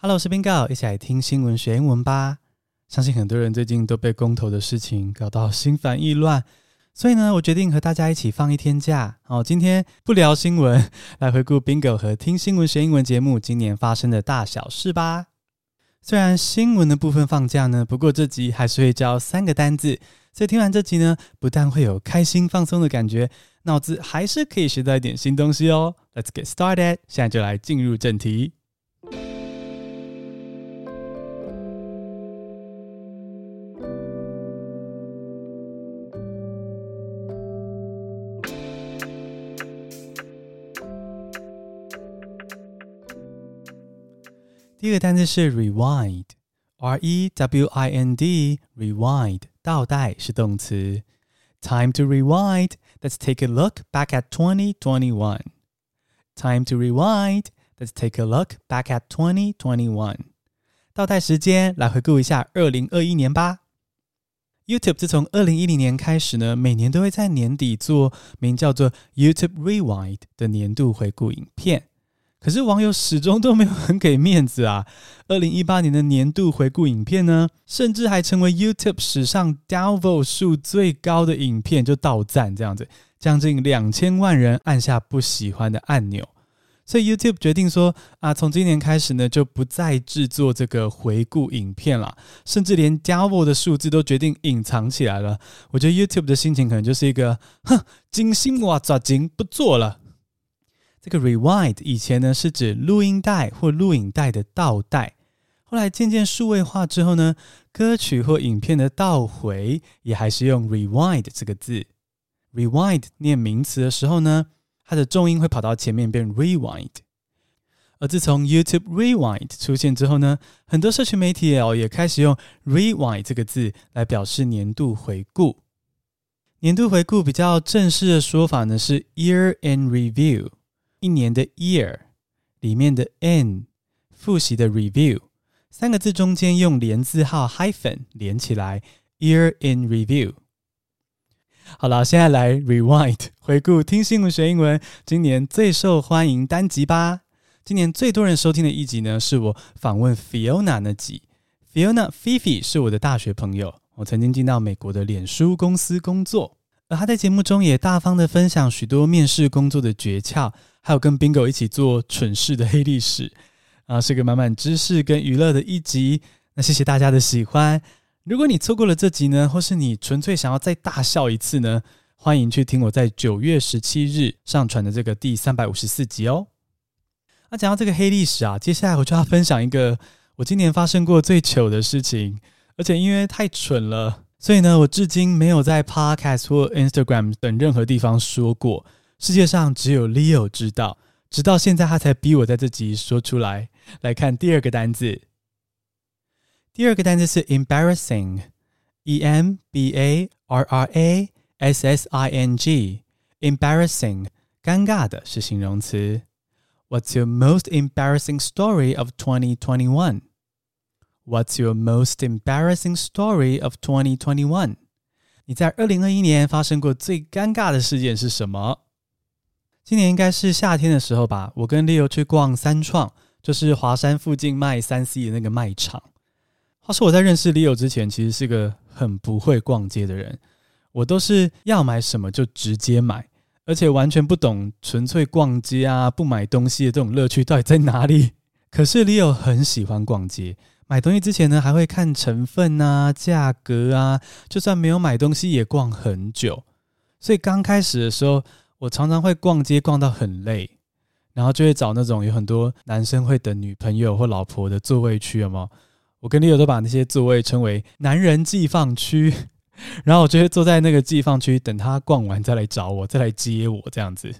Hello，我是 Bingo，一起来听新闻学英文吧。相信很多人最近都被公投的事情搞到心烦意乱，所以呢，我决定和大家一起放一天假。哦，今天不聊新闻，来回顾 Bingo 和听新闻学英文节目今年发生的大小事吧。虽然新闻的部分放假呢，不过这集还是会教三个单字，所以听完这集呢，不但会有开心放松的感觉，脑子还是可以学到一点新东西哦。Let's get started，现在就来进入正题。第一个单词是 rewind，r e w i n d，rewind 倒带是动词。Time to rewind. Let's take a look back at 2021. Time to rewind. Let's take a look back at 2021. 倒带时间，来回顾一下二零二一年吧。YouTube 自从二零一零年开始呢，每年都会在年底做名叫做 YouTube Rewind 的年度回顾影片。 可是网友始终都没有很给面子啊！二零一八年的年度回顾影片呢，甚至还成为 YouTube 史上 downvote 数最高的影片，就倒赞这样子，将近两千万人按下不喜欢的按钮。所以 YouTube 决定说啊，从今年开始呢，就不再制作这个回顾影片了，甚至连 downvote 的数字都决定隐藏起来了。我觉得 YouTube 的心情可能就是一个，哼，金星哇抓紧不做了。这个 rewind 以前呢是指录音带或录影带的倒带，后来渐渐数位化之后呢，歌曲或影片的倒回也还是用 rewind 这个字。rewind 念名词的时候呢，它的重音会跑到前面变 rewind。而自从 YouTube Rewind 出现之后呢，很多社群媒体哦也开始用 rewind 这个字来表示年度回顾。年度回顾比较正式的说法呢是 year in review。一年的 year 里面的 n 复习的 review 三个字中间用连字号 hyphen 连起来，year in review。好了，现在来 rewind 回顾听新闻学英文今年最受欢迎单集吧。今年最多人收听的一集呢，是我访问 Fiona 那集。Fiona Fifi 是我的大学朋友，我曾经进到美国的脸书公司工作，而他在节目中也大方的分享许多面试工作的诀窍。还有跟 Bingo 一起做蠢事的黑历史啊，是个满满知识跟娱乐的一集。那谢谢大家的喜欢。如果你错过了这集呢，或是你纯粹想要再大笑一次呢，欢迎去听我在九月十七日上传的这个第三百五十四集哦。那讲到这个黑历史啊，接下来我就要分享一个我今年发生过最糗的事情，而且因为太蠢了，所以呢，我至今没有在 Podcast 或 Instagram 等任何地方说过。世界上只有 Leo 知道，直到现在他才逼我在这集说出来。来看第二个单字，第二个单字是 embarrassing，e m b a r r a s s i n g，embarrassing，尴尬的是形容词。What's your most embarrassing story of 2021？What's your most embarrassing story of 2021？你在二零二一年发生过最尴尬的事件是什么？ 今年应该是夏天的时候吧，我跟 Leo 去逛三创，就是华山附近卖三 C 的那个卖场。话说我在认识 Leo 之前，其实是个很不会逛街的人，我都是要买什么就直接买，而且完全不懂纯粹逛街啊，不买东西的这种乐趣到底在哪里。可是 Leo 很喜欢逛街，买东西之前呢，还会看成分啊、价格啊，就算没有买东西也逛很久。所以刚开始的时候，我常常会逛街逛到很累，然后就会找那种有很多男生会等女朋友或老婆的座位区，有没有？我跟 Leo 都把那些座位称为“男人寄放区”，然后我就会坐在那个寄放区，等他逛完再来找我，再来接我这样子。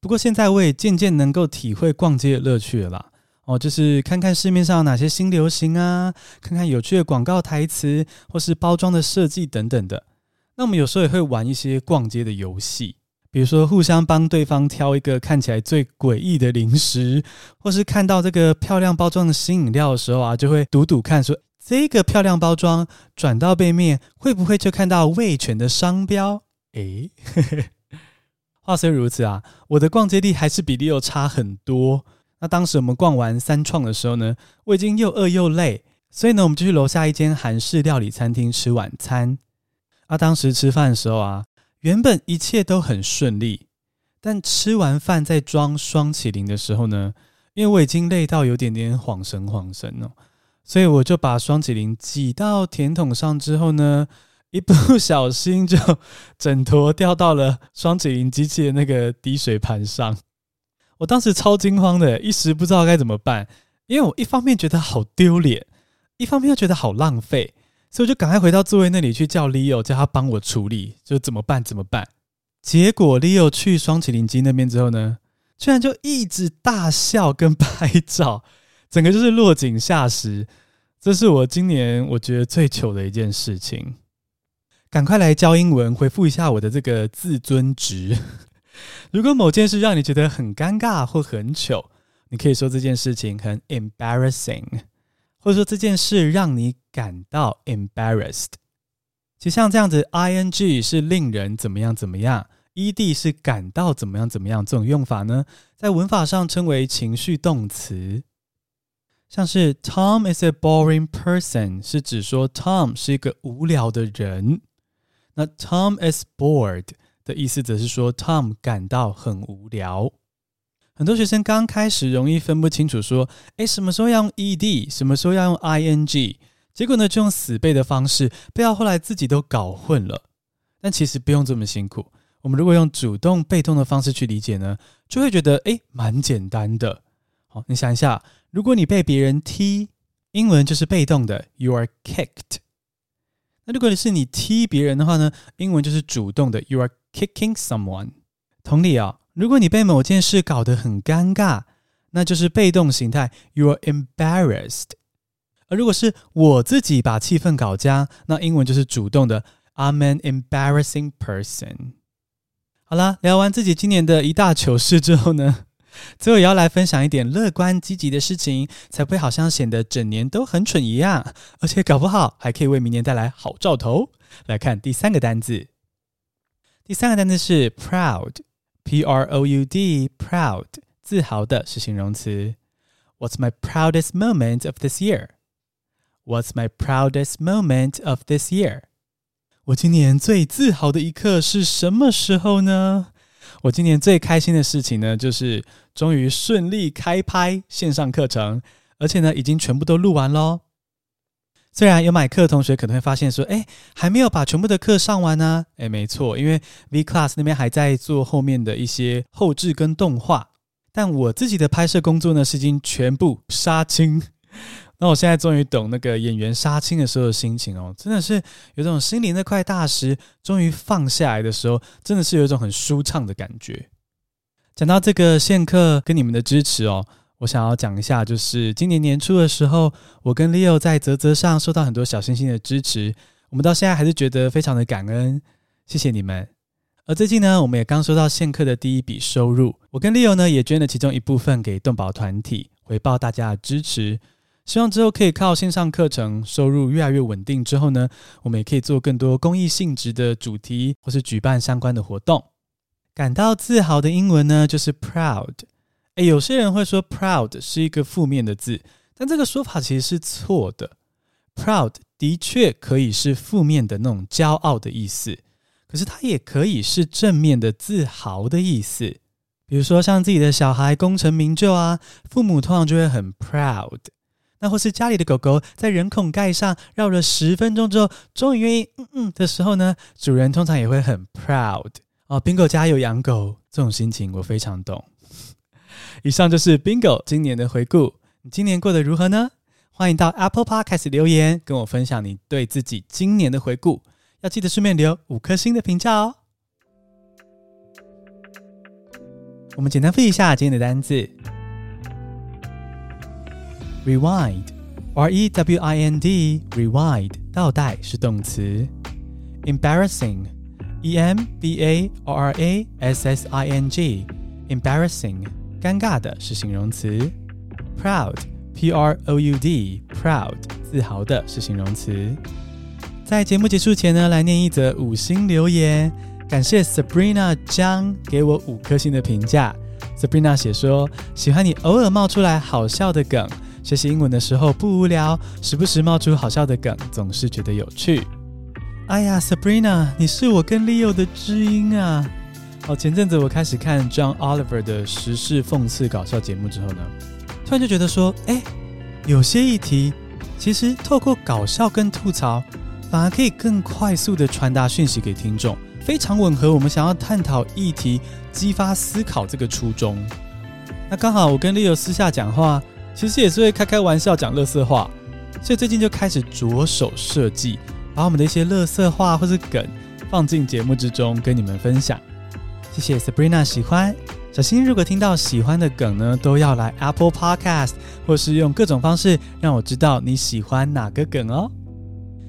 不过现在我也渐渐能够体会逛街的乐趣了啦。哦，就是看看市面上哪些新流行啊，看看有趣的广告台词或是包装的设计等等的。那我们有时候也会玩一些逛街的游戏。比如说，互相帮对方挑一个看起来最诡异的零食，或是看到这个漂亮包装的新饮料的时候啊，就会赌赌看，说这个漂亮包装转到背面会不会就看到味全的商标？诶，话虽如此啊，我的逛街力还是比 Leo 差很多。那那当时我们逛完三创的时候呢，我已经又饿又累，所以呢，我们就去楼下一间韩式料理餐厅吃晚餐。啊，当时吃饭的时候啊，原本一切都很顺利，但吃完饭在装双麒麟的时候呢，因为我已经累到有点点恍神恍神哦，所以我就把双麒麟挤到甜筒上之后呢，一不小心就整坨掉到了双麒麟机器的那个滴水盘上。我当时超惊慌的，一时不知道该怎么办，因为我一方面觉得好丢脸，一方面又觉得好浪费，所以我就赶快回到座位那里去叫 Leo，叫他帮我处理，就怎么办怎么办。结果 Leo 去双麒麟机那边之后呢，居然就一直大笑跟拍照，整个就是落井下石。这是我今年我觉得最糗的一件事情。赶快来教英文，回复一下我的这个自尊值。如果某件事让你觉得很尴尬或很糗，你可以说这件事情很 embarrassing，或者说这件事让你感到 embarrassed。其实像这样子，ing 是令人怎么样怎么样，ed 是感到怎么样怎么样，这种用法呢，在文法上称为情绪动词。像是 Tom is a boring person，是指说 Tom 是一个无聊的人。那 Tom is bored。的意思则是说，Tom 感到很无聊。很多学生刚开始容易分不清楚，说，诶，什么时候要用 ed，什么时候要用 ing，结果呢，就用死背的方式，背到后来自己都搞混了。但其实不用这么辛苦，我们如果用主动被动的方式去理解呢，就会觉得，诶，蛮简单的。好，你想一下，如果你被别人踢，英文就是被动的，you are kicked。那如果你是你踢别人的话呢，英文就是主动的，you are kicking someone。同理啊，如果你被某件事搞得很尴尬，那就是被动形态，you're embarrassed。而如果是我自己把气氛搞僵，那英文就是主动的，I'm an embarrassing person。好啦，聊完自己今年的一大糗事之后呢，最后也要来分享一点乐观积极的事情，才不会好像显得整年都很蠢一样，而且搞不好还可以为明年带来好兆头。来看第三个单字，第三个单字是 proud P R O U D，proud，自豪的是形容词。What's my proudest moment of this year? What's my proudest moment of this year? 我今年最自豪的一刻是什么时候呢？我今年最开心的事情呢，就是终于顺利开拍线上课程，而且呢，已经全部都录完喽。虽然有买课的同学可能会发现说，哎，还没有把全部的课上完呢。哎，没错，因为 V Class 那边还在做后面的一些后制跟动画，但我自己的拍摄工作呢，是已经全部杀青。那我现在终于懂那个演员杀青的时候的心情哦，真的是有种心灵那块大石终于放下来的时候，真的是有一种很舒畅的感觉。讲到这个线课跟你们的支持哦，我想要讲一下，就是今年年初的时候，我跟 Leo 在泽泽上收到很多小星星的支持，我们到现在还是觉得非常的感恩，谢谢你们。而最近呢，我们也刚收到线课的第一笔收入，我跟 Leo 呢也捐了其中一部分给动保团体，回报大家的支持。希望之后可以靠线上课程收入越来越稳定之后呢，我们也可以做更多公益性质的主题，或是举办相关的活动。感到自豪的英文呢，就是 proud。诶，有些人会说 proud 是一个负面的字，但这个说法其实是错的。proud 的确可以是负面的那种骄傲的意思，可是它也可以是正面的自豪的意思。比如说像自己的小孩功成名就啊，父母通常就会很 proud。那或是家里的狗狗在人孔盖上绕了十分钟之后，终于愿意嗯嗯的时候呢，主人通常也会很 proud 哦。Bingo 家有养狗，这种心情我非常懂。以上就是 Bingo 今年的回顾，你今年过得如何呢？欢迎到 Apple Podcast 留言跟我分享你对自己今年的回顾，要记得顺便留五颗星的评价哦。我们简单复习一下今天的单字。Rewind, R-E-W-I-N-D, rewind 倒带是动词。Embarrassing, E-M-B-A-R-R-A-S-S-I-N-G, embarrassing 尴尬的是形容词。Proud, P-R-O-U-D, proud 自豪的是形容词。在节目结束前呢，来念一则五星留言，感谢 Sabrina 江给我五颗星的评价。Sabrina 写说：“喜欢你偶尔冒出来好笑的梗，学习英文的时候不无聊，时不时冒出好笑的梗，总是觉得有趣。”哎呀，Sabrina，你是我跟 Leo 的知音啊！哦，前阵子我开始看 John Oliver 的时事讽刺搞笑节目之后呢，突然就觉得说，哎，有些议题其实透过搞笑跟吐槽，反而可以更快速地传达讯息给听众。非常吻合我们想要探讨议题、激发思考这个初衷。那刚好我跟 Leo 私下讲话，其实也是会开开玩笑讲乐色话，所以最近就开始着手设计，把我们的一些乐色话或是梗放进节目之中跟你们分享。谢谢 Sabrina 喜欢，小新如果听到喜欢的梗呢，都要来 Apple Podcast 或是用各种方式让我知道你喜欢哪个梗哦。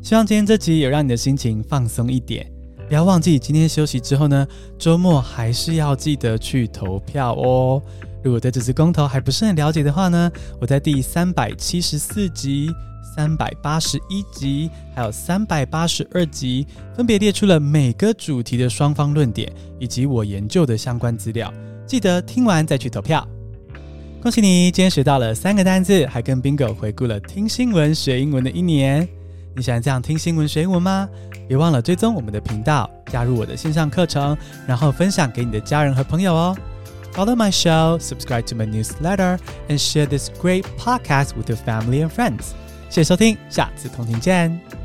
希望今天这集有让你的心情放松一点。不要忘记，今天休息之后呢，周末还是要记得去投票哦。如果对这次公投还不是很了解的话呢，我在第三百七十四集、三百八十一集，还有三百八十二集，分别列出了每个主题的双方论点以及我研究的相关资料。记得听完再去投票。恭喜你，今天学到了三个单字，还跟 Bingo 回顾了听新闻学英文的一年。你喜欢这样听新闻学英文吗？别忘了追踪我们的频道，加入我的线上课程，然后分享给你的家人和朋友哦。Follow my show, subscribe to my newsletter, and share this great podcast with your family and friends. 谢谢收听，下次同听见。